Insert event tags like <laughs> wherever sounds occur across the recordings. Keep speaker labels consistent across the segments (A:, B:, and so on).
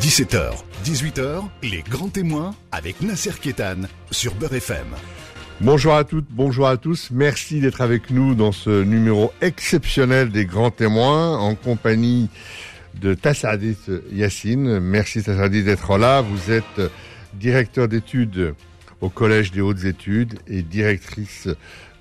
A: 17h, 18h, les grands témoins avec Nasser Kétan sur Beurre FM.
B: Bonjour à toutes, bonjour à tous. Merci d'être avec nous dans ce numéro exceptionnel des grands témoins en compagnie de Tassadis Yassine. Merci Tassadis d'être là. Vous êtes directeur d'études au Collège des hautes études et directrice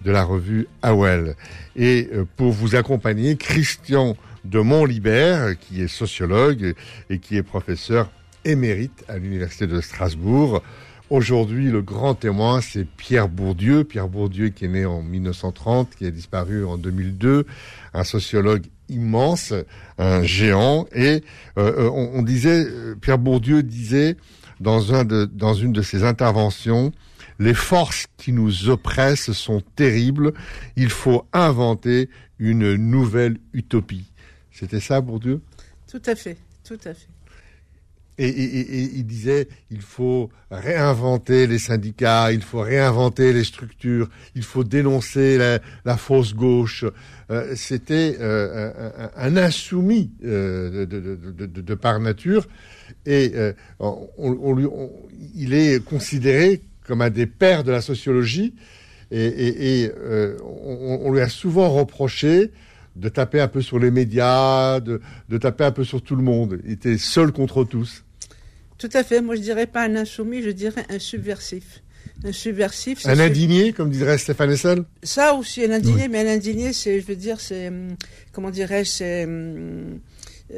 B: de la revue AWEL. Et euh, pour vous accompagner, Christian de Montlibert, qui est sociologue et qui est professeur émérite à l'Université de Strasbourg. Aujourd'hui, le grand témoin, c'est Pierre Bourdieu. Pierre Bourdieu qui est né en 1930, qui a disparu en 2002, un sociologue immense, un géant. Et euh, on, disait, Pierre Bourdieu disait dans, un de, dans une de ses interventions, les forces qui nous oppressent sont terribles. Il faut inventer une nouvelle utopie. C'était ça, Bourdieu
C: Tout à fait, tout à fait.
B: Et, il disait, il faut réinventer les syndicats, il faut réinventer les structures, il faut dénoncer la, fausse gauche. Euh, c'était euh, un, insoumis euh, de, par nature, et il est considéré comme un des pères de la sociologie, et, on, lui a souvent reproché de taper un peu sur les médias, de, taper un peu sur tout le monde. Il était seul contre tous.
C: Tout à fait. Moi, je dirais pas un insoumis, je dirais un subversif. Un subversif.
B: Un indigné, comme dirait Stéphane Essel
C: Ça aussi, un indigné, mais un indigné, c'est, je veux dire, c'est, hum, comment dirais-je, c'est, hum,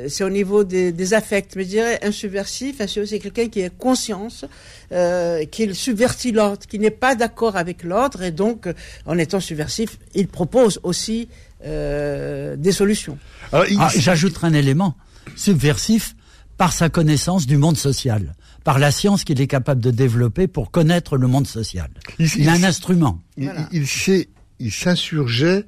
C: c'est au niveau des, affects. Mais je dirais un subversif, c'est quelqu'un qui a conscience euh, qu'il subvertit l'ordre, qui n'est pas d'accord avec l'ordre, et donc, en étant subversif, il propose aussi euh, des solutions.
D: Ah, j'ajouterai un élément subversif par sa connaissance du monde social, par la science qu'il est capable de développer pour connaître le monde social. Il, a un instrument.
B: Il, il s'insurgeait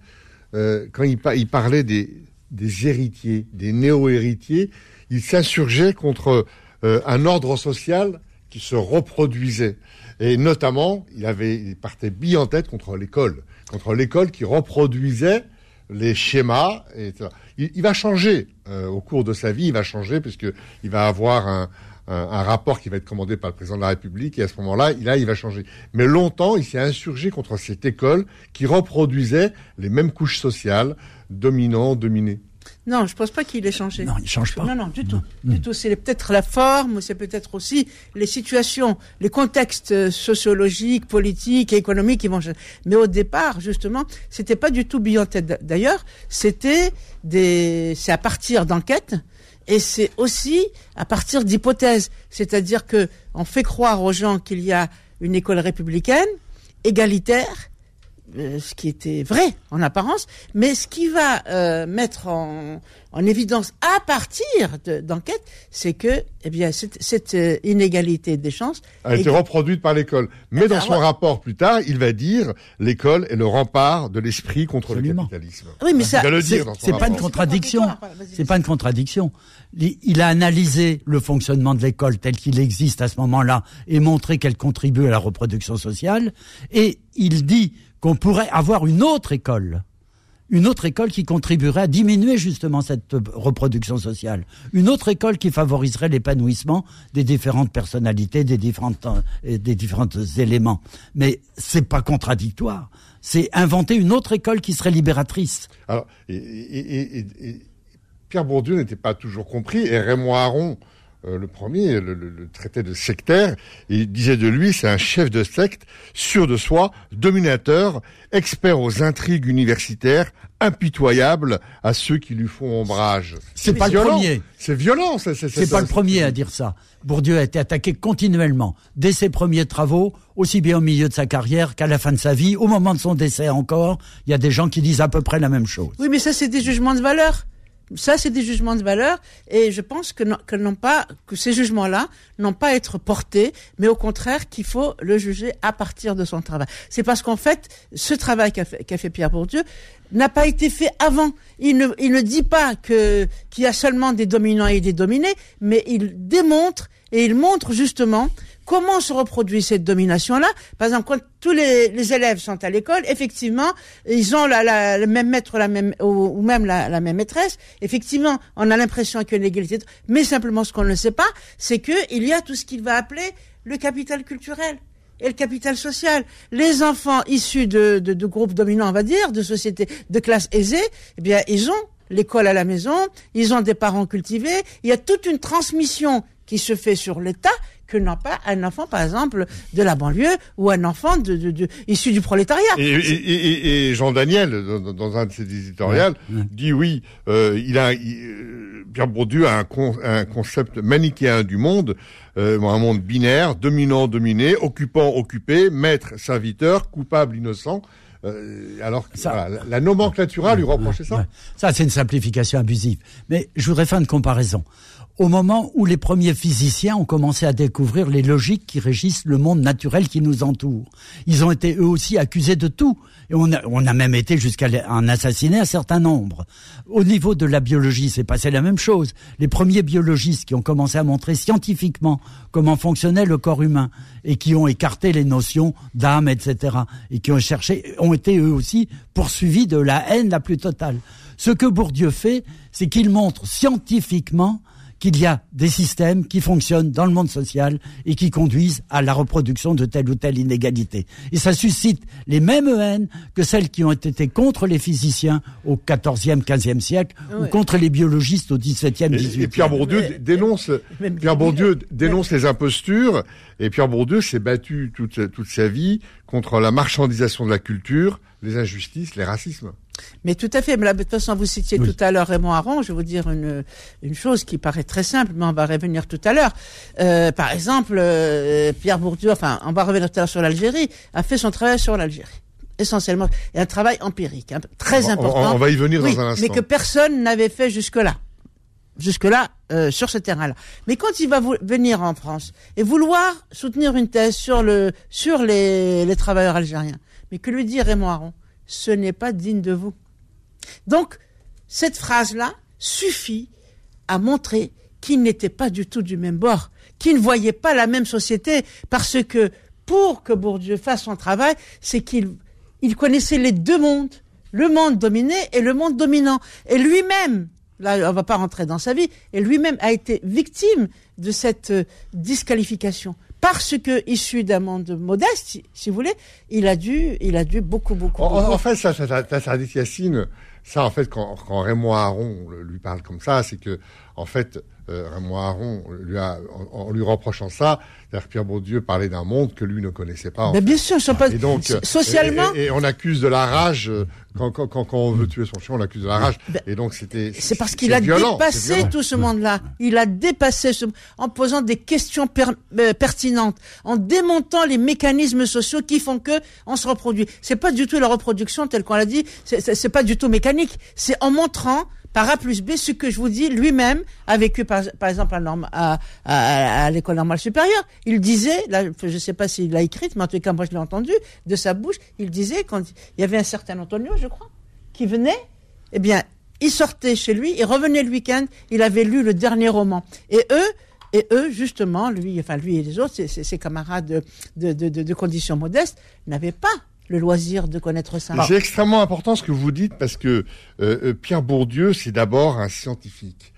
B: euh, quand il, il, parlait des, des héritiers, des néo-héritiers. Il s'insurgeait contre euh, un ordre social qui se reproduisait. Et notamment, il avait, il partait bien en tête contre l'école, contre l'école qui reproduisait les schémas. Et, il, va changer euh, au cours de sa vie, il va changer puisque il va avoir un, un, rapport qui va être commandé par le président de la République et à ce moment-là, là, il va changer. Mais longtemps, il s'est insurgé contre cette école qui reproduisait les mêmes couches sociales, dominants, dominés.
C: Non, je ne pense pas qu'il ait changé.
D: Non, il change pas.
C: Non, non, du tout. Du tout. C'est peut-être la forme, c'est peut-être aussi les situations, les contextes sociologiques, politiques et économiques qui vont changer. Mais au départ, justement, c'était pas du tout tête. D'ailleurs, c'était des, c'est à partir d'enquêtes et c'est aussi à partir d'hypothèses. C'est-à-dire que on fait croire aux gens qu'il y a une école républicaine, égalitaire, euh, ce qui était vrai en apparence, mais ce qui va euh, mettre en, en, évidence à partir d'enquêtes, c'est que eh bien cette, cette euh, inégalité des chances
B: a été reproduite par l'école. Mais dans son rapport plus tard, il va dire l'école est le rempart de l'esprit contre le capitalisme.
D: Oui, mais ça, c'est pas une contradiction. C'est pas une contradiction. Il a analysé le fonctionnement de l'école tel qu'il existe à ce moment-là et montré qu'elle contribue à la reproduction sociale. Et il dit qu'on pourrait avoir une autre école, une autre école qui contribuerait à diminuer justement cette reproduction sociale, une autre école qui favoriserait l'épanouissement des différentes personnalités, des euh, différents éléments. Mais c'est pas contradictoire. C'est inventer une autre école qui serait libératrice.
B: Alors, et, Pierre Bourdieu n'était pas toujours compris, et Raymond Aron, euh, le premier, le, traité de sectaire, il disait de lui, c'est un chef de secte, sûr de soi, dominateur, expert aux intrigues universitaires, impitoyable à ceux qui lui font ombrage.
D: C'est pas le premier.
B: C'est violent.
D: C'est pas le premier à dire ça. Bourdieu a été attaqué continuellement, dès ses premiers travaux, aussi bien au milieu de sa carrière qu'à la fin de sa vie, au moment de son décès encore. Il y a des gens qui disent à peu près la même chose.
C: Oui, mais ça, c'est des jugements de valeur. Ça, c'est des jugements de valeur, et je pense que, non, que, pas, que ces jugements-là n'ont pas à être portés, mais au contraire qu'il faut le juger à partir de son travail. C'est parce qu'en fait, ce travail qu'a fait, fait, Pierre Bourdieu n'a pas été fait avant. Il ne, il ne dit pas que qu'il y a seulement des dominants et des dominés, mais il démontre et il montre justement comment se reproduit cette domination-là Par exemple, quand tous les, élèves sont à l'école, effectivement, ils ont la, le même maître la même, ou, même la, même maîtresse. Effectivement, on a l'impression qu'il y a une égalité. Mais simplement, ce qu'on ne sait pas, c'est qu'il y a tout ce qu'il va appeler le capital culturel et le capital social. Les enfants issus de, groupes dominants, on va dire, de sociétés de classe aisée, eh bien, ils ont l'école à la maison, ils ont des parents cultivés, il y a toute une transmission qui se fait sur l'État que n'a pas un enfant, par exemple, de la banlieue ou un enfant de, de, de issu du prolétariat.
B: Et, et, et, Jean Daniel, dans, un de ses éditoriales, dit oui, euh, il a euh, Pierre Bourdieu a un, un concept manichéen du monde, euh, un monde binaire, dominant, dominé, occupant, occupé, maître, serviteur, coupable, innocent. Euh, alors que ça, la, nomenclature lui reprochait ça.
D: Ça, c'est une simplification abusive. Mais je voudrais faire une comparaison au moment où les premiers physiciens ont commencé à découvrir les logiques qui régissent le monde naturel qui nous entoure. Ils ont été eux aussi accusés de tout. Et on a, on a même été jusqu'à en assassiner un certain nombre. Au niveau de la biologie, c'est passé la même chose. Les premiers biologistes qui ont commencé à montrer scientifiquement comment fonctionnait le corps humain et qui ont écarté les notions d'âme, etc. et qui ont cherché, ont été eux aussi poursuivis de la haine la plus totale. Ce que Bourdieu fait, c'est qu'il montre scientifiquement qu'il y a des systèmes qui fonctionnent dans le monde social et qui conduisent à la reproduction de telle ou telle inégalité. Et ça suscite les mêmes haines que celles qui ont été contre les physiciens au XIVe, XVe siècle ou contre les biologistes au XVIIe, XVIIIe.
B: Et Pierre Bourdieu dénonce, Pierre Bourdieu dénonce les impostures et Pierre Bourdieu s'est battu toute, toute sa vie contre la marchandisation de la culture, les injustices, les racismes.
C: Mais tout à fait. Mais de toute façon, vous citiez tout à l'heure Raymond Aron. Je vais vous dire une, une chose qui paraît très simple, mais on va revenir tout à l'heure. Euh, par exemple, euh, Pierre Bourdieu, enfin, on va revenir tout à l'heure sur l'Algérie, a fait son travail sur l'Algérie essentiellement, et un travail empirique, hein, très important.
B: On, va y venir dans un instant.
C: Mais que personne n'avait fait jusque-là. Jusque-là, euh, sur ce terrain-là. Mais quand il va venir en France et vouloir soutenir une thèse sur le sur les, les travailleurs algériens, mais que lui dit Raymond Aron? Ce n'est pas digne de vous. Donc, cette phrase-là suffit à montrer qu'il n'était pas du tout du même bord, qu'il ne voyait pas la même société, parce que pour que Bourdieu fasse son travail, c'est qu'il il connaissait les deux mondes, le monde dominé et le monde dominant. Et lui-même, là on va pas rentrer dans sa vie, et lui-même a été victime de cette euh, disqualification parce que issu d'un monde modeste, si, vous voulez, il a dû, il a dû beaucoup, beaucoup.
B: En, fait, ça, ça, ça, ça, dit Yacine, ça, en fait, quand, quand Raymond Aron lui parle comme ça, c'est que, en fait, euh, Raymond Aron, lui a, en, lui reprochant ça, Pierre Bourdieu parlait d'un monde que lui ne connaissait pas.
C: Mais bien sûr, pas... et donc, socialement.
B: Et, on accuse de la rage euh, quand, quand, quand, on veut tuer son chien, on accuse de la rage. Ben, et donc c'était.
C: C'est parce qu'il a dépassé tout ce monde-là. Il a dépassé ce, en posant des questions euh, pertinentes, en démontant les mécanismes sociaux qui font que on se reproduit. C'est pas du tout la reproduction telle qu'on l'a dit. C'est pas du tout mécanique. C'est en montrant par A plus B, ce que je vous dis, lui-même a vécu par, exemple à, l'école normale supérieure. Il disait, je ne sais pas s'il l'a écrite, mais en tout cas moi je l'ai entendu de sa bouche, il disait quand il y avait un certain Antonio, je crois, qui venait, eh bien, il sortait chez lui, il revenait le week-end, il avait lu le dernier roman. Et eux, et eux, justement, lui, enfin lui et les autres, ses, camarades de, de, de, n'avaient pas le loisir de connaître ça.
B: C'est extrêmement important ce que vous dites parce que euh, euh, Pierre Bourdieu, c'est d'abord un scientifique.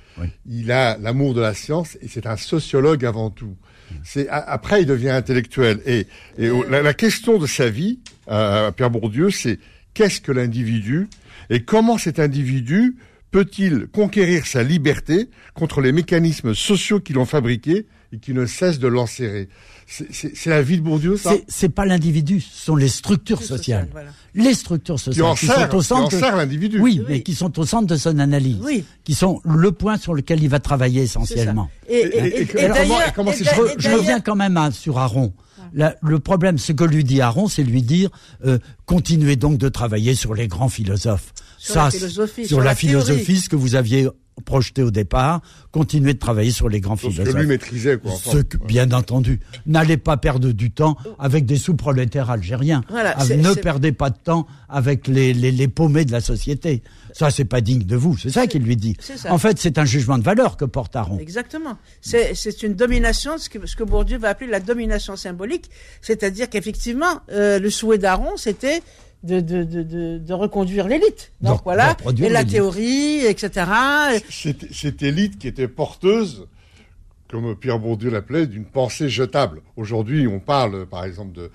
B: Il a l'amour de la science et c'est un sociologue avant tout. C'est après il devient intellectuel et, et la, question de sa vie, euh, Pierre Bourdieu, c'est qu'est-ce que l'individu et comment cet individu peut-il conquérir sa liberté contre les mécanismes sociaux qui l'ont fabriqué et qui ne cessent de l'enserrer? C'est la vie de Bourdieu, ça?
D: C'est pas l'individu, ce sont les structures sociales. Les structures sociales
B: qui, sont au centre. de... l'individu.
D: Oui, mais qui sont au centre de son analyse. Oui. Qui sont le point sur lequel il va travailler essentiellement.
C: Et, et, et,
D: comment, je, reviens quand même sur Aaron. Le problème, ce que lui dit Aaron, c'est lui dire euh, continuez donc de travailler sur les grands philosophes.
C: Sur ça, la philosophie,
D: sur, la, philosophie, ce que vous aviez projeté au départ, continuez de travailler sur les grands
B: ce
D: philosophes.
B: que lui maîtrisait, quoi.
D: Ce que- bien entendu. N'allez pas perdre du temps avec des sous-prolétaires algériens.
C: Voilà,
D: Ah, ne perdez pas de temps avec les, les, les paumés de la société. Ça, c'est pas digne de vous. C'est ça qu'il lui dit.
C: c'est ça.
D: En fait, c'est un jugement de valeur que porte Aron.
C: Exactement. C'est c'est une domination, ce que, ce que Bourdieu va appeler la domination symbolique, c'est-à-dire qu'effectivement, euh, le souhait d'Aaron, c'était de, de, de, de, de reconduire l'élite. Donc
D: De-
C: voilà, et la
D: l'élite.
C: théorie, etc.
B: Cette, cette élite qui était porteuse, comme Pierre Bourdieu l'appelait, d'une pensée jetable. Aujourd'hui, on parle, par exemple, de,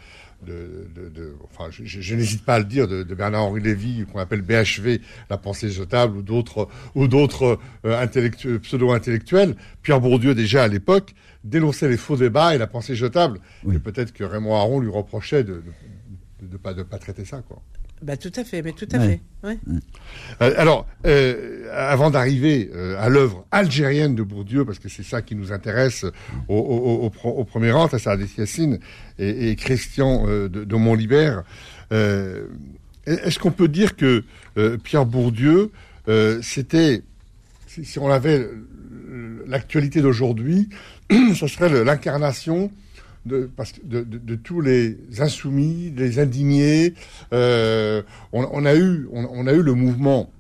B: de, de, de- enfin, je, je- je n'hésite pas à le dire, de, de Bernard-Henri Lévy, qu'on appelle BHV, la pensée jetable, ou d'autres, ou d'autres euh, intellectu- pseudo-intellectuels. Pierre Bourdieu, déjà à l'époque, dénonçait les faux débats et la pensée jetable.
D: Oui.
B: Et peut-être que Raymond Aron lui reprochait de de, pas de pas traiter ça, quoi.
C: Bah, tout à fait, mais tout à
D: Ouais.
C: fait. Ouais.
B: Euh, alors, euh, avant d'arriver euh, à l'œuvre algérienne de Bourdieu, parce que c'est ça qui nous intéresse au, au, au, au- au premier rang, Tassar Yassine et, et Christian euh, de, de Montlibert, euh, est-ce qu'on peut dire que euh, Pierre Bourdieu, euh, c'était, si, si on avait l'actualité d'aujourd'hui, <clears throat> ce serait l'incarnation de, de, de, de tous les insoumis, les indignés. Euh, on, on a eu, on, on a eu le mouvement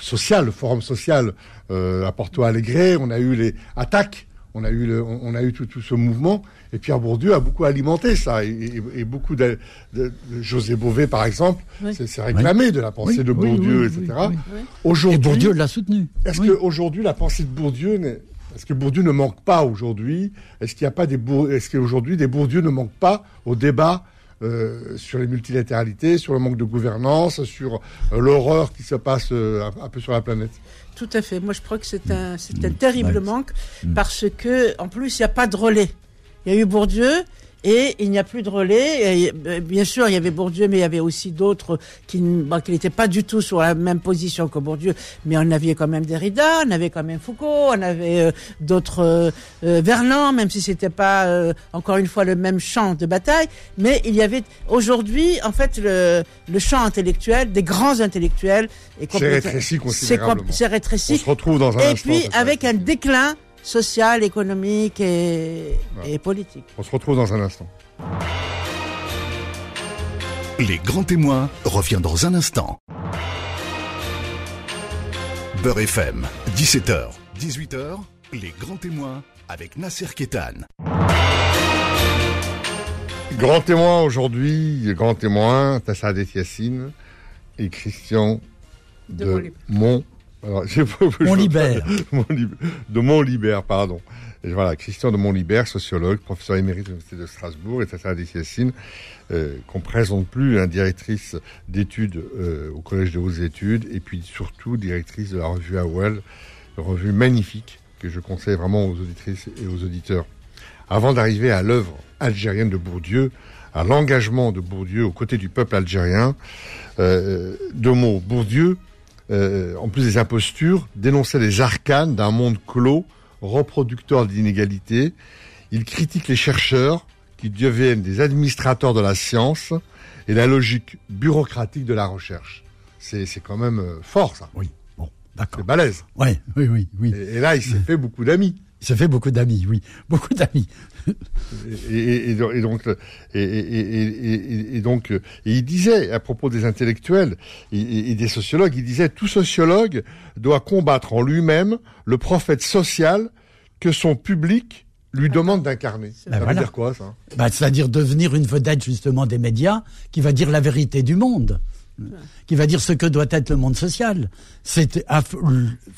B: social, le forum social euh, à Porto Alegre. On a eu les attaques. On a eu, le, on, a eu tout, tout ce mouvement. Et Pierre Bourdieu a beaucoup alimenté ça. Et, et- et beaucoup de, José Bové, par exemple,
C: Oui.
B: s'est réclamé de la pensée
D: Oui,
B: de Bourdieu, etc.
D: Oui. Et
B: Aujourd'hui,
D: Bourdieu l'a soutenu.
B: est-ce qu'aujourd'hui, la pensée de Bourdieu, n'est- est-ce que Bourdieu ne manque pas aujourd'hui Est-ce qu'il y a pas des Bour- est-ce qu'aujourd'hui des Bourdieu ne manquent pas au débat euh, sur les multilatéralités, sur le manque de gouvernance, sur euh, l'horreur qui se passe euh, un, un peu sur la planète?
C: Tout à fait. Moi, je crois que c'est un, c'est un terrible
D: Ouais.
C: manque parce que, en plus, il n'y a pas de relais. Il y a eu Bourdieu et il n'y a plus de relais. Et, euh, bien sûr, il y avait Bourdieu, mais il y avait aussi d'autres qui, bon, qui n'étaient pas du tout sur la même position que Bourdieu. Mais on avait quand même Derrida, on avait quand même Foucault, on avait euh, d'autres euh, euh, Verlan, même si c'était pas euh, encore une fois le même champ de bataille. Mais il y avait aujourd'hui, en fait, le, le champ intellectuel des grands intellectuels est complètement-
B: rétréci
C: c'est com-
B: considérablement.
C: C'est
B: On
C: rétréci.
B: se retrouve dans un
C: Et puis avec un déclin social, économique et, et politique.
B: On se retrouve dans un instant.
A: Les grands témoins revient dans un instant. Beurre FM, 17h, 18h, les grands témoins avec Nasser Kétan.
B: Grand témoin aujourd'hui, grand témoin, Tassadet Yassine et Christian
C: De
B: de. Mont. Alors, <laughs>
D: Montlibert.
B: De Montlibert, pardon. Et voilà, Christian de Montlibert, sociologue, professeur émérite de l'Université de Strasbourg, et Tassadet Yassine, euh, qu'on présente plus, hein, directrice d'études euh, au Collège de hautes études, et puis surtout directrice de la revue AOL, une revue magnifique que je conseille vraiment aux auditrices et aux auditeurs. Avant d'arriver à l'œuvre algérienne de Bourdieu, à l'engagement de Bourdieu aux côtés du peuple algérien, euh, deux mots. Bourdieu, euh, en plus des impostures, dénonçait les arcanes d'un monde clos, reproducteur d'inégalités. Il critique les chercheurs qui deviennent des administrateurs de la science et la logique bureaucratique de la recherche. C'est c'est quand même euh, fort, ça.
D: Oui. Bon, d'accord.
B: C'est balèze.
D: Ouais, oui, oui, oui.
B: Et, et là, il s'est fait beaucoup d'amis.
D: Il se fait beaucoup d'amis, oui. Beaucoup d'amis.
B: Et, et- et do- et donc, et, il disait à propos des intellectuels et, et- et des sociologues, il disait tout sociologue doit combattre en lui-même le prophète social que son public lui demande d'incarner. Ça
D: Ben
B: veut
D: voilà.
B: dire quoi ça
D: Bah, C'est-à-dire devenir une vedette justement des médias qui va dire la vérité du monde, qui va dire ce que doit être le monde social. C'est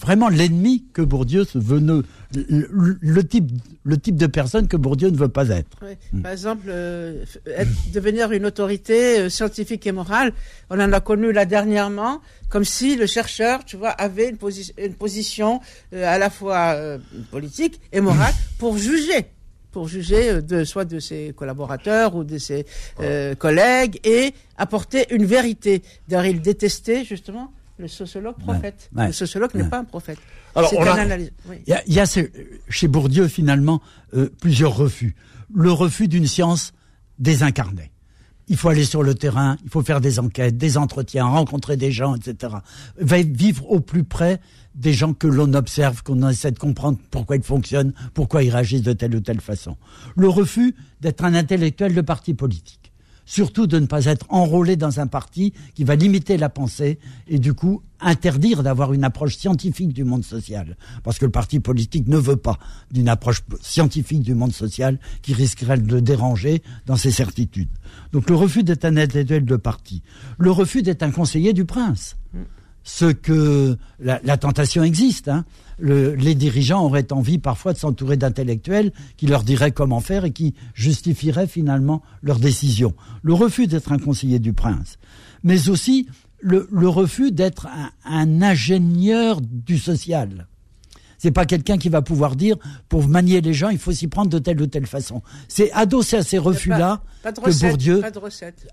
D: vraiment l'ennemi que Bourdieu veut, ne- le, le type, le type de personne que Bourdieu ne veut pas être.
C: Ouais. Par exemple, euh, être- devenir une autorité euh, scientifique et morale, on en a connu là dernièrement, comme si le chercheur, tu vois, avait une, posi- une position euh, à la fois politique et morale <laughs> pour juger pour juger euh, de soit de ses collaborateurs ou de ses euh, collègues et apporter une vérité. D'ailleurs, il détestait justement le sociologue prophète.
D: ouais,
C: le sociologue
D: ouais.
C: n'est pas un prophète.
B: Alors,
C: C'est
B: on
C: un
B: a-
C: analyse. Oui.
D: Il y a, il y a ce- chez Bourdieu finalement euh, plusieurs refus. Le refus d'une science désincarnée. Il faut aller sur le terrain, il faut faire des enquêtes, des entretiens, rencontrer des gens, etc. Vivre au plus près des gens que l'on observe, qu'on essaie de comprendre pourquoi ils fonctionnent, pourquoi ils réagissent de telle ou telle façon. Le refus d'être un intellectuel de parti politique surtout de ne pas être enrôlé dans un parti qui va limiter la pensée et du coup interdire d'avoir une approche scientifique du monde social. Parce que le parti politique ne veut pas d'une approche scientifique du monde social qui risquerait de le déranger dans ses certitudes. Donc le refus d'être un intellectuel de parti, le refus d'être un conseiller du prince. Ce que la, tentation existe. Hein les dirigeants auraient envie parfois de s'entourer d'intellectuels qui leur diraient comment faire et qui justifieraient finalement leurs décisions. Le refus d'être un conseiller du prince, mais aussi le, refus d'être un, un, ingénieur du social. C'est pas quelqu'un qui va pouvoir dire pour manier les gens, il faut s'y prendre de telle ou telle façon. C'est adossé à ces refus-là que Bourdieu,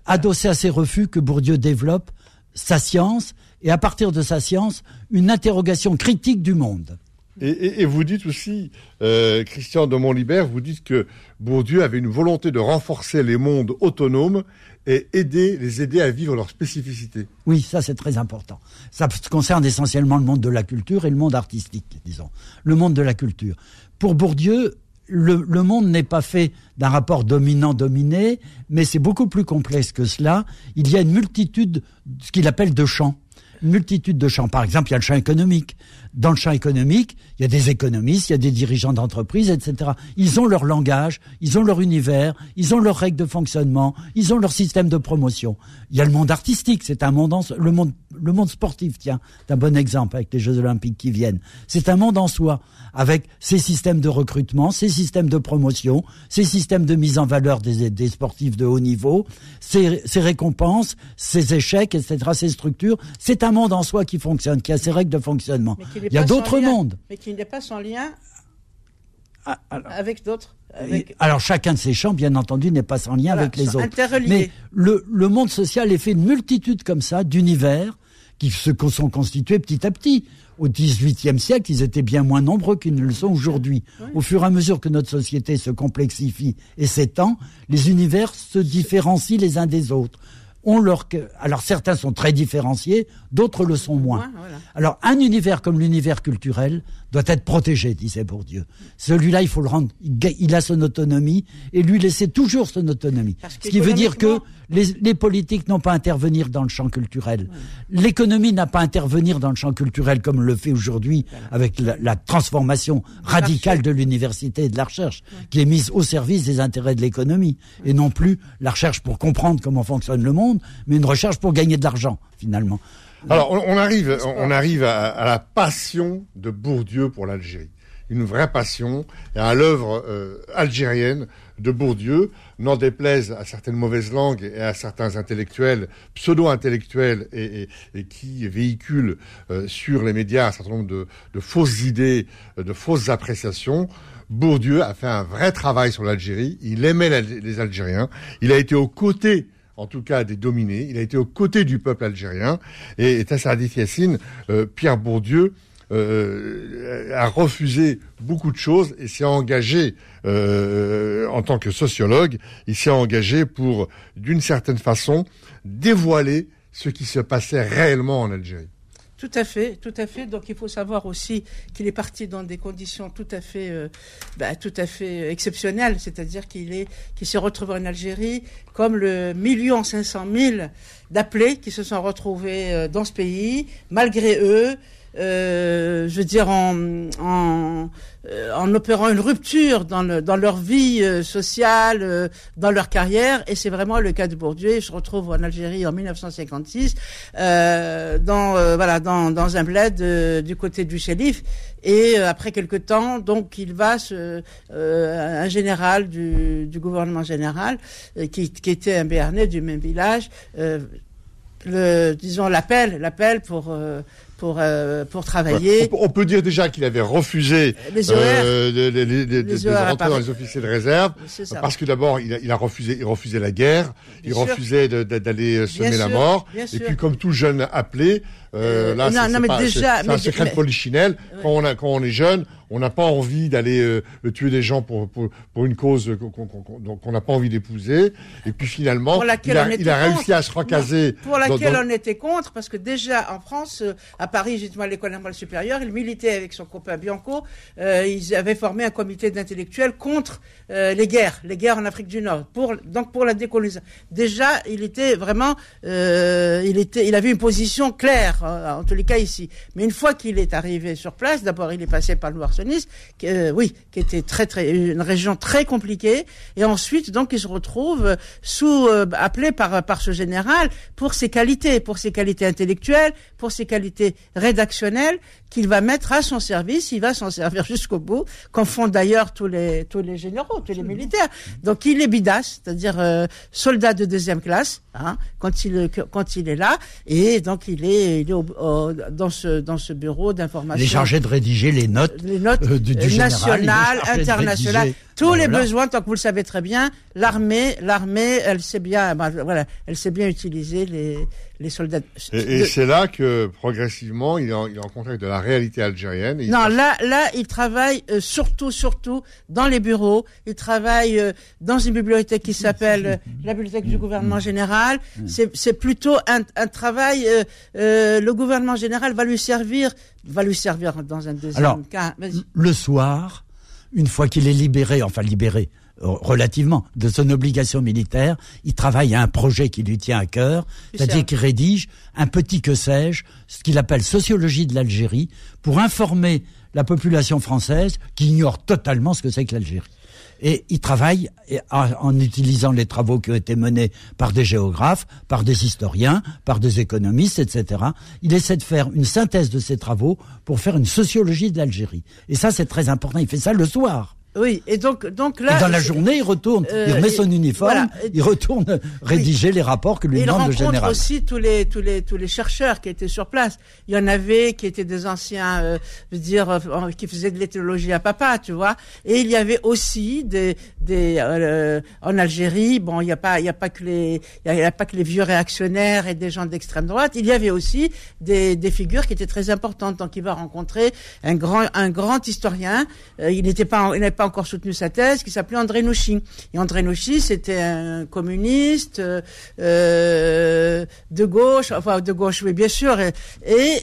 D: adossé à ces refus que Bourdieu développe sa science et à partir de sa science, une interrogation critique du monde.
B: Et, vous dites aussi, euh, Christian de Montlibert, vous dites que Bourdieu avait une volonté de renforcer les mondes autonomes et aider, les aider à vivre leur spécificité.
D: Oui, ça c'est très important. Ça concerne essentiellement le monde de la culture et le monde artistique, disons. Le monde de la culture. Pour Bourdieu, le, le monde n'est pas fait d'un rapport dominant-dominé, mais c'est beaucoup plus complexe que cela. Il y a une multitude, ce qu'il appelle de champs multitude de champs. Par exemple, il y a le champ économique. Dans le champ économique, il y a des économistes, il y a des dirigeants d'entreprise, etc. Ils ont leur langage, ils ont leur univers, ils ont leurs règles de fonctionnement, ils ont leur système de promotion. Il y a le monde artistique, c'est un monde, le monde, le monde sportif, tiens, c'est un bon exemple avec les Jeux Olympiques qui viennent. C'est un monde en soi, avec ses systèmes de recrutement, ses systèmes de promotion, ses systèmes de mise en valeur des, des sportifs de haut niveau, ses, ses récompenses, ses échecs, etc., ses structures. C'est un monde en soi qui fonctionne, qui a ses règles de fonctionnement. Il y a d'autres mondes.
C: Mais qui n'est pas sans lien ah, avec d'autres.
D: Alors chacun de ces champs, bien entendu, n'est pas sans lien avec les autres. Mais le, le, monde social est fait de multitudes comme ça, d'univers, qui se sont constitués petit à petit. Au XVIIIe siècle, ils étaient bien moins nombreux qu'ils ne le sont aujourd'hui. Au fur et à mesure que notre société se complexifie et s'étend, les univers se différencient les uns des autres leur alors certains sont très différenciés, d'autres le sont moins. Alors un univers comme l'univers culturel doit être protégé, disait Bourdieu. Celui-là, il faut le rendre, il a son autonomie et lui laisser toujours son autonomie. Ce qui veut dire que les, politiques n'ont pas à intervenir dans le champ culturel. L'économie n'a pas à intervenir dans le champ culturel comme le fait aujourd'hui avec la, transformation radicale de l'université et de la recherche, qui est mise au service des intérêts de l'économie et non plus la recherche pour comprendre comment fonctionne le monde, mais une recherche pour gagner de l'argent finalement.
B: Alors, on, arrive, on arrive à, la passion de Bourdieu pour l'Algérie. Une vraie passion et à l'œuvre euh, algérienne de Bourdieu, n'en déplaise à certaines mauvaises langues et à certains intellectuels, pseudo-intellectuels, et, qui véhiculent euh, sur les médias un certain nombre de, fausses idées, euh, de fausses appréciations. Bourdieu a fait un vrai travail sur l'Algérie. Il aimait les Algériens. Il a été aux côtés en tout cas des dominés. Il a été aux côtés du peuple algérien. Et, Tassadif Yassine, euh, Pierre Bourdieu, euh, a refusé beaucoup de choses et s'est engagé euh, en tant que sociologue, il s'est engagé pour, d'une certaine façon, dévoiler ce qui se passait réellement en Algérie.
C: Tout à fait, tout à fait. Donc il faut savoir aussi qu'il est parti dans des conditions tout à fait, euh, bah, tout à fait exceptionnelles, c'est-à-dire qu'il est, qu'il s'est retrouvé en Algérie comme le million cinq cent mille d'appelés qui se sont retrouvés euh, dans ce pays malgré eux. Euh, je veux dire, en, en, euh, opérant une rupture dans, le, dans leur vie euh, sociale, dans leur carrière. Et c'est vraiment le cas de Bourdieu. Je retrouve en Algérie en 1956, dans, voilà, dans, dans un bled du côté du shérif. Et après quelque temps, donc, il va, se, un général du, gouvernement général, qui, était un Béarnais du même village, le, disons l'appel pour pour pour travailler.
B: On, peut dire déjà qu'il avait refusé
C: les
B: euh, de, rentrer dans les officiers de réserve parce que d'abord il a, il a, refusé il refusait la guerre, il refusait d'aller semer la mort. et puis comme tout jeune appelé euh, là, c'est un secret de polichinelle. Quand, on a, quand on est jeune, on n'a pas envie d'aller euh, tuer des gens pour, pour, pour une cause qu'on n'a pas envie d'épouser. Et puis finalement, il a, il a réussi à se recaser.
C: Pour laquelle on était contre, parce que déjà en France, euh, à Paris, justement à l'école normale supérieure, il militait avec son copain Bianco. Euh, ils avaient formé un comité d'intellectuels contre euh, les guerres, les guerres en Afrique du Nord. Pour, donc pour la décolonisation. Déjà, il était vraiment, il était, il avait une position claire, en tous les cas ici. Mais une fois qu'il est arrivé sur place, d'abord il est passé par le Noir euh, qui était très très une région très compliquée, et ensuite donc il se retrouve sous euh, appelé par ce général pour ses qualités, pour ses qualités intellectuelles, pour ses qualités rédactionnelles qu'il va mettre à son service. Il va s'en servir jusqu'au bout, qu'en font d'ailleurs tous les tous les généraux, tous les militaires. Donc il est bidasse, c'est-à-dire euh, soldat de deuxième classe, hein, quand il quand il est là, et donc il est il est dans ce dans ce bureau d'information.
D: Il est chargé de rédiger les notes,
C: les notes euh, du, du nationales, internationales tous les besoins, tant que vous le savez très bien, l'armée, l'armée, elle sait bien, bah, voilà, elle sait bien utiliser les, les soldats.
B: Et, c'est là que progressivement, il est, en, il est en contact de la réalité algérienne.
C: non, là, là, il travaille euh, surtout, surtout dans les bureaux. Il travaille euh, dans une bibliothèque qui s'appelle euh, la bibliothèque du gouvernement général. C'est plutôt un, un travail. le gouvernement général va lui servir, va lui servir dans un deuxième
D: Alors,
C: cas.
D: Le soir une fois qu'il est libéré, enfin libéré euh, relativement de son obligation militaire, il travaille à un projet qui lui tient à cœur, c'est-à-dire qu'il rédige un petit que sais-je, ce qu'il appelle sociologie de l'Algérie, pour informer la population française qui ignore totalement ce que c'est que l'Algérie. Et il travaille en utilisant les travaux qui ont été menés par des géographes, par des historiens, par des économistes, etc. Il essaie de faire une synthèse de ces travaux pour faire une sociologie de l'Algérie. Et ça, c'est très important. Il fait ça le soir.
C: Oui, et donc, donc là.
D: Et dans la journée, il retourne, il remet son uniforme, il retourne rédiger les rapports que lui demande le général.
C: Il rencontre aussi tous les, tous les, tous les chercheurs qui étaient sur place. Il y en avait qui étaient des anciens, euh, je veux dire, euh, qui faisaient de l'éthologie à papa, tu vois. Et il y avait aussi des, des, euh, en Algérie, bon, il n'y a pas, il y a pas que les, il y a pas que les vieux réactionnaires et des gens d'extrême droite. Il y avait aussi des, des figures qui étaient très importantes. Donc, il va rencontrer un grand, un grand historien. il n'était pas, il n'avait pas encore soutenu sa thèse, qui s'appelait André Nouchy. Et André Nouchy, c'était un communiste euh, de gauche, enfin de gauche, oui, bien sûr, et,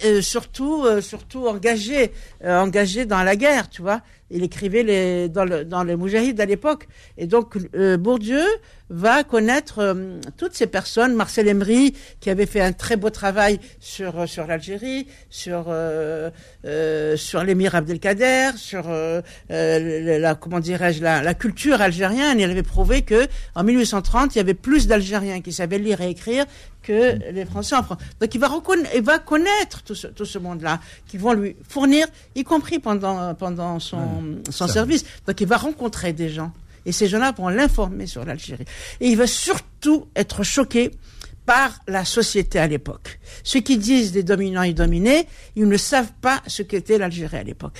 C: euh, surtout, euh, surtout engagé, engagé dans la guerre, tu vois il écrivait les, dans, le, dans les Moujahid à l'époque. Et donc, euh, Bourdieu va connaître euh, toutes ces personnes. Marcel Emery, qui avait fait un très beau travail sur, euh, sur l'Algérie, sur, euh, sur l'émir Abdelkader, sur la, comment dirais-je, la, la, culture algérienne. Il avait prouvé que en 1830, il y avait plus d'Algériens qui savaient lire et écrire que les Français en France. Donc il va, il va connaître tout ce, tout ce monde-là, qui vont lui fournir, y compris pendant, pendant son, son service. Donc il va rencontrer des gens. Et ces gens-là vont l'informer sur l'Algérie. Et il va surtout être choqué par la société à l'époque. Ceux qui disent des dominants et dominés, ils ne savent pas ce qu'était l'Algérie à l'époque.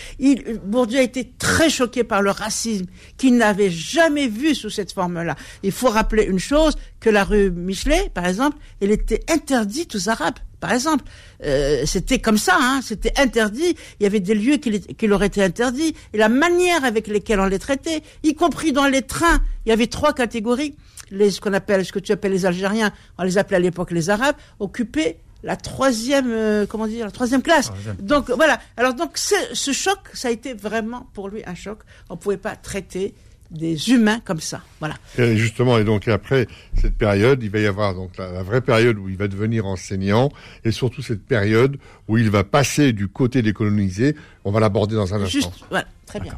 C: Bourdieu a été très choqué par le racisme qu'il n'avait jamais vu sous cette forme-là. Il faut rappeler une chose, que la rue Michelet, par exemple, elle était interdite aux Arabes. Par exemple, euh, c'était comme ça, hein, c'était interdit. Il y avait des lieux qui, qui leur étaient interdits. Et la manière avec lesquelles on les traitait, y compris dans les trains, il y avait trois catégories les, ce qu'on appelle, ce que tu appelles les Algériens, on les appelait à l'époque les Arabes, occupaient la troisième, euh, comment dire, la troisième classe. Donc voilà. Alors donc ce choc, ça a été vraiment pour lui un choc. On pouvait pas traiter des humains comme ça. Voilà.
B: Et justement, et donc après cette période, il va y avoir donc la, vraie période où il va devenir enseignant, et surtout cette période où il va passer du côté des colonisés. On va l'aborder dans un instant.
C: Voilà, très bien.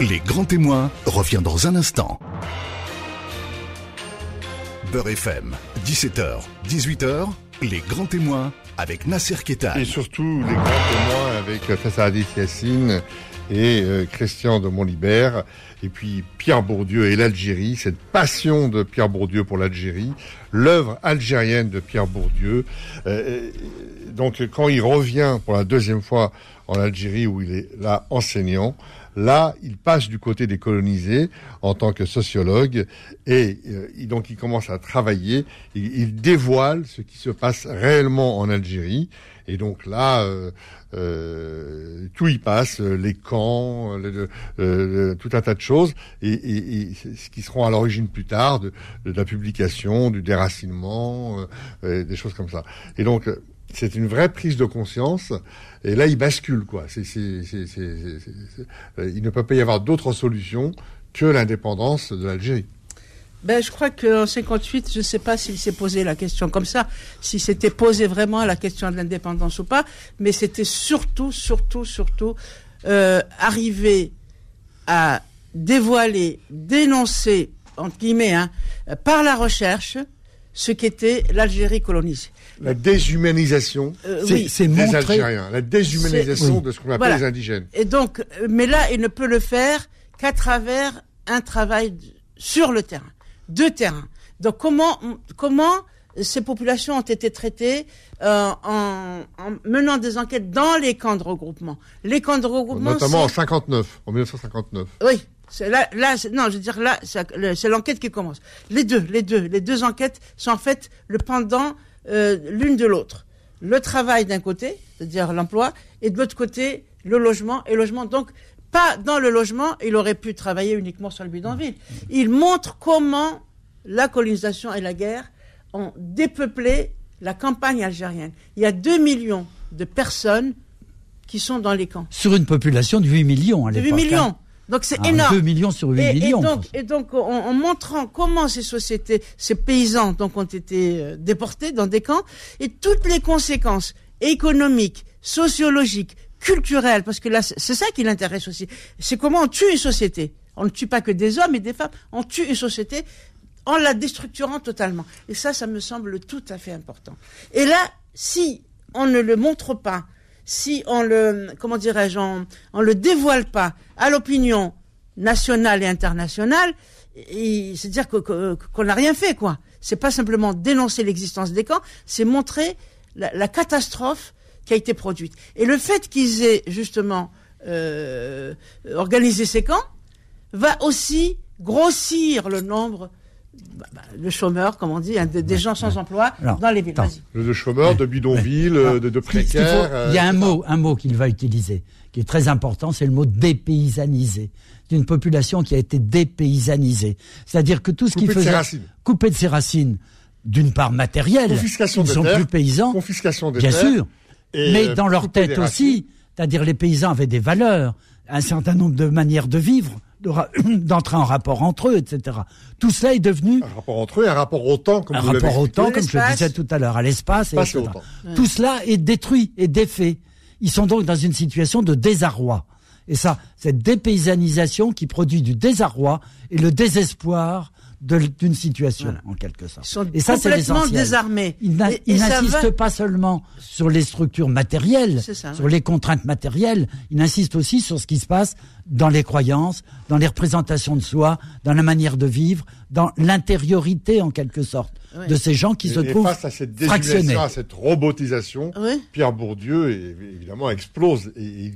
A: Les grands témoins revient dans un instant. Beurre FM, 17h, 18h, les grands témoins avec Nasser Ketan.
B: Et surtout les grands témoins avec Tassadis Yassine et euh, Christian de Montlibert, et puis Pierre Bourdieu et l'Algérie, cette passion de Pierre Bourdieu pour l'Algérie, l'œuvre algérienne de Pierre Bourdieu. Euh, donc quand il revient pour la deuxième fois en Algérie où il est là enseignant, Là, il passe du côté des colonisés en tant que sociologue et euh, donc il commence à travailler. Il, dévoile ce qui se passe réellement en Algérie. Et donc là, euh, euh, tout y passe, les camps, tout un tas de choses, et, et, ce qui seront à l'origine plus tard de, de, la publication, du déracinement, des choses comme ça. Et donc, c'est une vraie prise de conscience. Et là, il bascule, quoi. Il ne peut pas y avoir d'autre solution que l'indépendance de l'Algérie.
C: Ben, je crois qu'en 58, je ne sais pas s'il s'est posé la question comme ça, si c'était posé vraiment la question de l'indépendance ou pas, mais c'était surtout, surtout, surtout euh, arriver à dévoiler, dénoncer, entre guillemets, hein, par la recherche, ce qu'était l'Algérie colonisée.
B: La déshumanisation
C: euh,
B: c'est des Algériens, la déshumanisation de ce qu'on appelle les indigènes.
C: Et donc, euh, mais là, il ne peut le faire qu'à travers un travail sur le terrain, de terrain. Donc, comment, comment ces populations ont été traitées euh, en, menant des enquêtes dans les camps de regroupement? Les camps de regroupement,
B: notamment en 59, en 1959.
C: Oui, Là, là non, je veux dire là, c'est l'enquête qui commence. Les deux, les deux, les deux enquêtes sont en fait le pendant euh, l'une de l'autre. Le travail d'un côté, c'est-à-dire l'emploi, et de l'autre côté, le logement et logement. Donc, pas dans le logement, il aurait pu travailler uniquement sur le bidonville. Il montre comment la colonisation et la guerre ont dépeuplé la campagne algérienne. Il y a 2 millions de personnes qui sont dans les camps.
D: Sur une population de 8 millions à l'époque. 8
C: millions. Hein. Donc c'est ah, énorme.
D: 2 millions sur 8 millions.
C: Et donc, en, montrant comment ces sociétés, ces paysans donc ont été euh, déportés dans des camps et toutes les conséquences économiques, sociologiques, culturelles, parce que là c'est ça qui l'intéresse aussi. C'est comment on tue une société. On ne tue pas que des hommes et des femmes, on tue une société en la déstructurant totalement. Et ça, ça me semble tout à fait important. Et là, si on ne le montre pas, si on le, comment dirais-je, on, le dévoile pas à l'opinion nationale et internationale, c'est-à-dire qu'on n'a rien fait, quoi. C'est pas simplement dénoncer l'existence des camps, c'est montrer la, catastrophe qui a été produite. Et le fait qu'ils aient justement euh, organisé ces camps va aussi grossir le nombre bah, bah, le chômeur, comme on dit, hein, des, gens sans emploi dans les villes.
B: Le chômeur, de bidonville, de, de précaires.
D: Il, y a un mot, un mot qu'il va utiliser, qui est très important, c'est le mot dépaysanisé. D'une population qui a été dépaysanisée. C'est-à-dire que tout ce qui faisait. Couper de ses racines. D'une part matérielle.
B: Confiscation
D: ils
B: ne
D: sont plus paysans.
B: Confiscation des
D: Bien sûr. Mais dans leur tête aussi. C'est-à-dire les paysans avaient des valeurs, un certain nombre de manières de vivre <coughs> d'entrer en rapport entre eux, etc. Tout cela est devenu
B: un rapport entre eux, un rapport au temps, comme
D: un
B: vous
D: rapport au temps, comme je le disais tout à l'heure, à l'espace, etc. Tout cela est détruit et défait. Ils sont donc dans une situation de désarroi. Et ça, cette dépaysanisation qui produit du désarroi et le désespoir d'une situation, en quelque sorte.
C: et ça, c'est complètement désarmés.
D: Ils n'insistent pas seulement sur les structures matérielles, sur les contraintes matérielles, ils insistent aussi sur ce qui se passe dans les croyances, dans les représentations de soi, dans la manière de vivre, dans l'intériorité, en quelque sorte, de ces gens qui se trouvent
B: face à cette fractionnés. à cette robotisation, Pierre Bourdieu, évidemment, explose et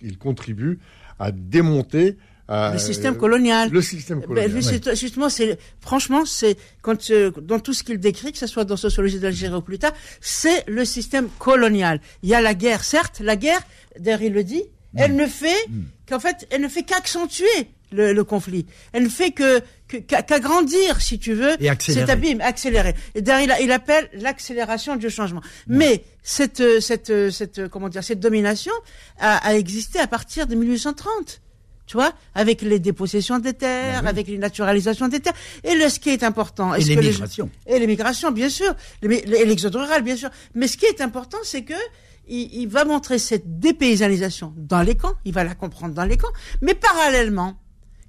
B: il contribue à démonter
C: euh, le système colonial.
B: Le système ben, colonial.
C: Justement, c'est franchement, c'est quand euh, dans tout ce qu'il décrit, que ce soit dans sociologie d'Algérie ou plus tard, c'est le système colonial. Il y a la guerre, certes, la guerre. D'ailleurs, il le dit. Mm. Elle ne fait mm. qu'en fait, elle ne fait qu'accentuer le, le, conflit. Elle ne fait que qu'agrandir, si tu veux, cet abîme, accélérer. Et derrière, il, il appelle l'accélération du changement. Mais cette, cette, cette, comment dire, cette domination a, a existé à partir de 1830 tu vois, avec les dépossessions des terres, ben avec les naturalisations des terres, et le, ce qui est important,
D: et l'immigration,
C: et l'immigration, bien sûr, et l'exode rural, bien sûr. Mais ce qui est important, c'est que il, il, va montrer cette dépaysanisation dans les camps, il va la comprendre dans les camps, mais parallèlement,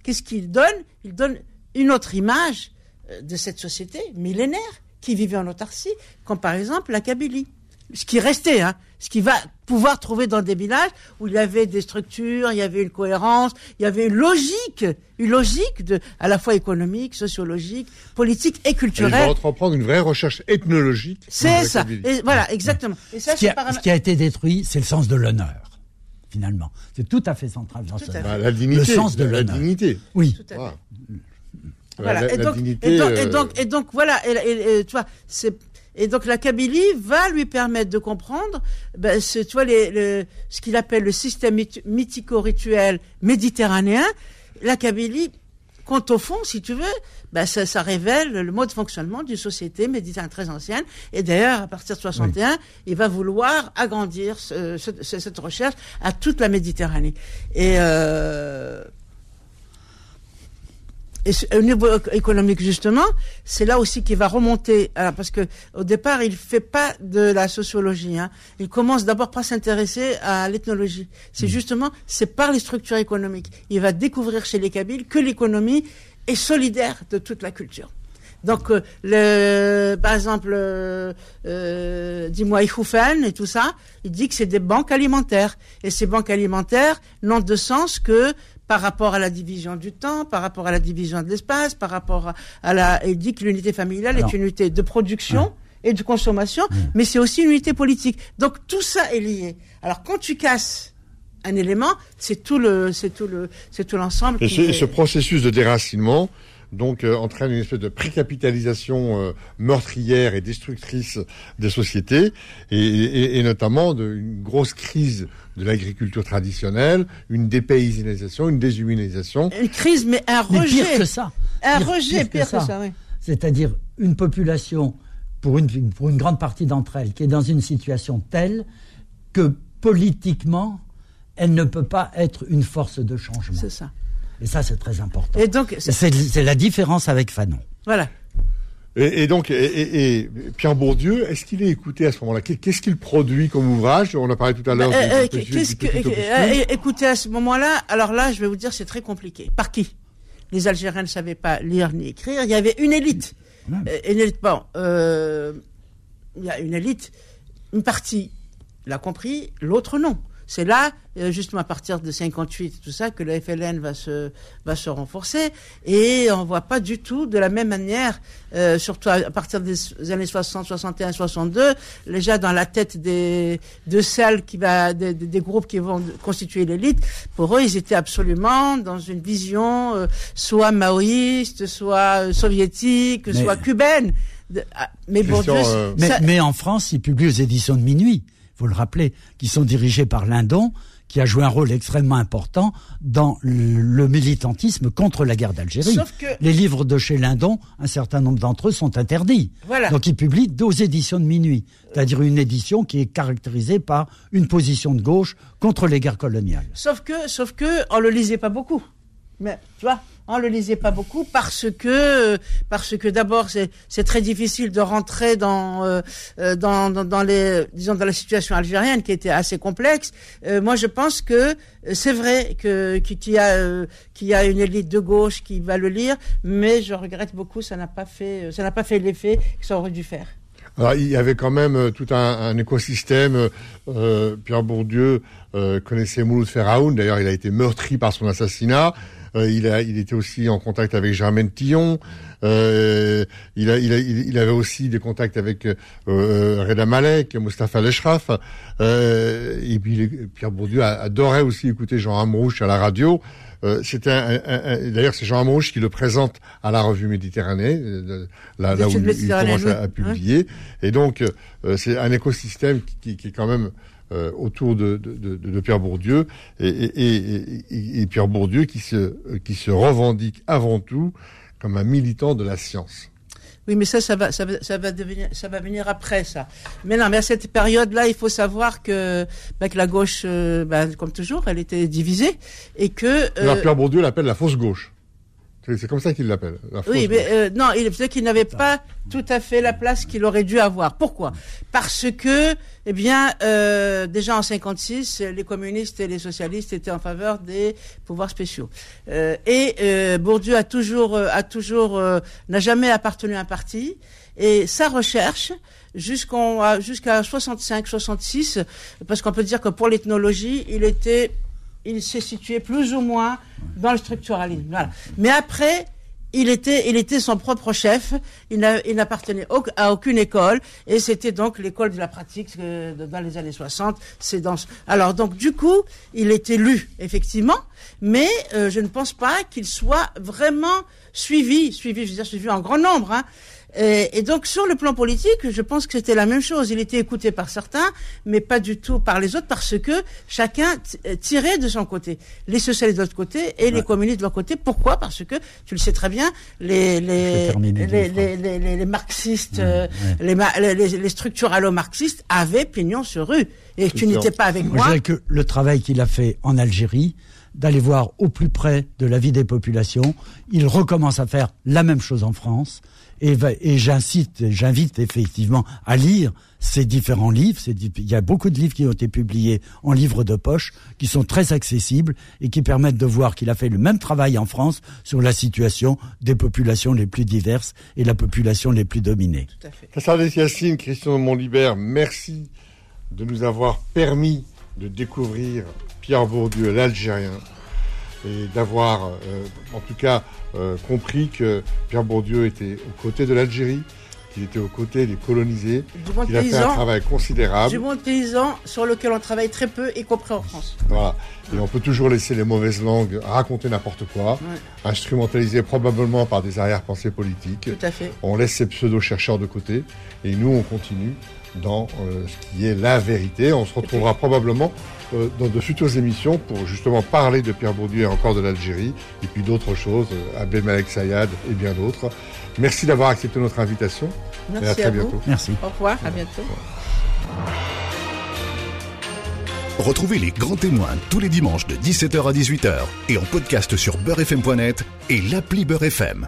C: qu'est-ce qu'il donne? Il donne une autre image euh, de cette société millénaire qui vivait en autarcie, comme par exemple la Kabylie. Ce qui restait, hein, ce qui va pouvoir trouver dans des villages où il y avait des structures, il y avait une cohérence, il y avait une logique, une logique de, à la fois économique, sociologique, politique et culturelle. il
B: va entreprendre une vraie recherche ethnologique.
C: C'est ça. Et voilà, exactement. Et
D: ça, ce, qui a, ce qui a été détruit, c'est le sens de l'honneur finalement. C'est tout à fait central dans ce
B: bah, La dignité. Le sens de la, dignité.
D: Oui. Tout à fait.
C: Voilà. et, donc, et, donc, et, donc, voilà, et, tu vois, c'est et donc la Kabylie va lui permettre de comprendre, ben, tu vois, les, ce qu'il appelle le système mythico-rituel méditerranéen. La Kabylie, compte au fond, si tu veux, ben, ça, ça, révèle le mode de fonctionnement d'une société méditerranéenne très ancienne. Et d'ailleurs, à partir de 61, il va vouloir agrandir ce, cette recherche à toute la Méditerranée. Et euh, et au niveau économique, justement, c'est là aussi qu'il va remonter. Alors, parce que au départ, il fait pas de la sociologie. Hein. Il commence d'abord par s'intéresser à l'ethnologie. C'est mmh. justement, c'est par les structures économiques. Il va découvrir chez les Kabyles que l'économie est solidaire de toute la culture. Donc, euh, le, par exemple, euh, euh dis-moi, Ihoufen et tout ça, il dit que c'est des banques alimentaires. Et ces banques alimentaires n'ont de sens que par rapport à la division du temps, par rapport à la division de l'espace, par rapport à, la... Il dit que l'unité familiale est une unité de production. et de consommation, mais c'est aussi une unité politique. Donc tout ça est lié. Alors quand tu casses un élément, c'est tout le, c'est tout le, c'est tout l'ensemble.
B: Et, ce processus de déracinement, donc euh, entraîne une espèce de précapitalisation euh, meurtrière et destructrice des sociétés, et, et, notamment de, une grosse crise de l'agriculture traditionnelle, une dépaysanisation, une déshumanisation.
C: Une crise, mais un rejet.
D: Mais pire que ça.
C: Un rejet, pire, que ça, oui.
D: C'est-à-dire une population, pour une, pour une grande partie d'entre elles, qui est dans une situation telle que politiquement, elle ne peut pas être une force de changement.
C: C'est ça.
D: Et ça, c'est très important. Et donc, c'est la différence avec Fanon.
C: Voilà.
B: Et, donc, et, Pierre Bourdieu, est-ce qu'il est écouté à ce moment-là? Qu'est-ce qu'il produit comme ouvrage? On a parlé tout à l'heure.
C: Euh, euh, qu'est-ce que, euh, écoutez à ce moment-là? Alors là, je vais vous dire, c'est très compliqué. Par qui? Les Algériens ne savaient pas lire ni écrire. Il y avait une élite. une élite. Bon, il y a une élite. Une partie l'a compris, l'autre non. C'est là, euh, justement à partir de 58, tout ça, que le FLN va se va se renforcer et on voit pas du tout de la même manière, euh, surtout à, partir des années 60, 61, 62, déjà dans la tête des de celles qui va des, des groupes qui vont constituer l'élite. Pour eux, ils étaient absolument dans une vision euh, soit maoïste, soit soviétique, soit cubaine.
D: Ah, mais, bon, mais, mais en France, ils publient aux éditions de minuit vous le rappelez, qui sont dirigés par Lindon, qui a joué un rôle extrêmement important dans le militantisme contre la guerre d'Algérie. Les livres de chez Lindon, un certain nombre d'entre eux sont interdits. Donc il publie deux éditions de minuit, c'est-à-dire une édition qui est caractérisée par une position de gauche contre les guerres coloniales.
C: Sauf que, sauf que, on le lisait pas beaucoup. Mais tu vois, on le lisait pas beaucoup parce que parce que d'abord c'est très difficile de rentrer dans, euh, euh, dans, dans les disons dans la situation algérienne qui était assez complexe. Euh, moi je pense que c'est vrai que qu'il y a qu'il y a une élite de gauche qui va le lire, mais je regrette beaucoup ça n'a pas fait ça n'a pas fait l'effet que ça aurait dû faire.
B: Alors, il y avait quand même tout un, un écosystème. Pierre Bourdieu connaissait Mouloud Ferraoun. D'ailleurs, il a été meurtri par son assassinat. Euh, il, a, il était aussi en contact avec Germaine Tillon. Euh, il, a, il, a, il, avait aussi des contacts avec euh, euh Reda Malek, Mustafa Leshraf. Euh, et puis Pierre Bourdieu adorait aussi écouter Jean Amrouche à la radio. Euh, c'était un, un, d'ailleurs c'est Jean Amrouche qui le présente à la revue Méditerranée, là, là où il, commence à, publier. Et donc c'est un écosystème qui, qui, est quand même euh, autour de, de, de, Pierre Bourdieu et, et, et, Pierre Bourdieu qui se, qui se revendique avant tout comme un militant de la science.
C: Oui, mais ça, ça va, ça va, ça va devenir, ça va venir après ça. Mais non, mais à cette période-là, il faut savoir que, bah, que la gauche, euh, bah, comme toujours, elle était divisée et que.
B: Euh, Pierre Bourdieu l'appelle la fausse gauche. C'est comme ça qu'il l'appelle.
C: Oui, mais euh, non, il peut qu'il n'avait pas tout à fait la place qu'il aurait dû avoir. Pourquoi? Parce que, eh bien, euh, déjà en 56, les communistes et les socialistes étaient en faveur des pouvoirs spéciaux. Euh, et euh, Bourdieu a toujours, euh, a toujours, euh, n'a jamais appartenu à un parti. Et sa recherche, jusqu'en, jusqu'à 65, 66, parce qu'on peut dire que pour l'ethnologie, il était il s'est situé plus ou moins dans le structuralisme. Voilà. Mais après, il était, il était son propre chef. Il n'appartenait à aucune école, et c'était donc l'école de la pratique euh, dans les années 60. C'est dans. Alors donc du coup, il était lu effectivement, mais euh, je ne pense pas qu'il soit vraiment suivi, suivi, je veux dire suivi en grand nombre. Hein. Et, donc sur le plan politique, je pense que c'était la même chose. Il était écouté par certains, mais pas du tout par les autres, parce que chacun euh, tirait de son côté. Les socialistes de l'autre côté et les communistes de l'autre côté. Pourquoi? Parce que, tu le sais très bien, les, les, les, les, les, marxistes, euh, Les, les, structuralo-marxistes avaient pignon sur rue. Et tu n'étais pas avec moi.
D: Je dirais que le travail qu'il a fait en Algérie, d'aller voir au plus près de la vie des populations, il recommence à faire la même chose en France. Et, et j'incite, j'invite effectivement à lire ces différents livres. Il y a beaucoup de livres qui ont été publiés en livres de poche, qui sont très accessibles et qui permettent de voir qu'il a fait le même travail en France sur la situation des populations les plus diverses et la population les plus dominées.
B: Tout à fait. Yassine, Christian Montlibert, merci de nous avoir permis de découvrir Pierre Bourdieu, l'Algérien, et d'avoir, euh, en tout cas, euh, compris que Pierre Bourdieu était aux côtés de l'Algérie, qu'il était aux côtés des colonisés, qu'il a fait un travail considérable.
C: Du monde paysan sur lequel on travaille très peu, y compris en France.
B: Voilà. Et on peut toujours laisser les mauvaises langues raconter n'importe quoi, instrumentaliser probablement par des arrière-pensées politiques.
C: Tout à fait.
B: On laisse ces pseudo-chercheurs de côté et nous, on continue dans euh, ce qui est la vérité. On se retrouvera probablement dans de futures émissions pour justement parler de Pierre Bourdieu et encore de l'Algérie, et puis d'autres choses, euh, Abdelmalek Sayad et bien d'autres. Merci d'avoir accepté notre invitation.
C: Merci et à très bientôt.
D: Merci.
C: Au revoir, à bientôt.
A: Retrouvez les grands témoins tous les dimanches de 17h à 18h et en podcast sur beurrefm.net et l'appli Beurrefm.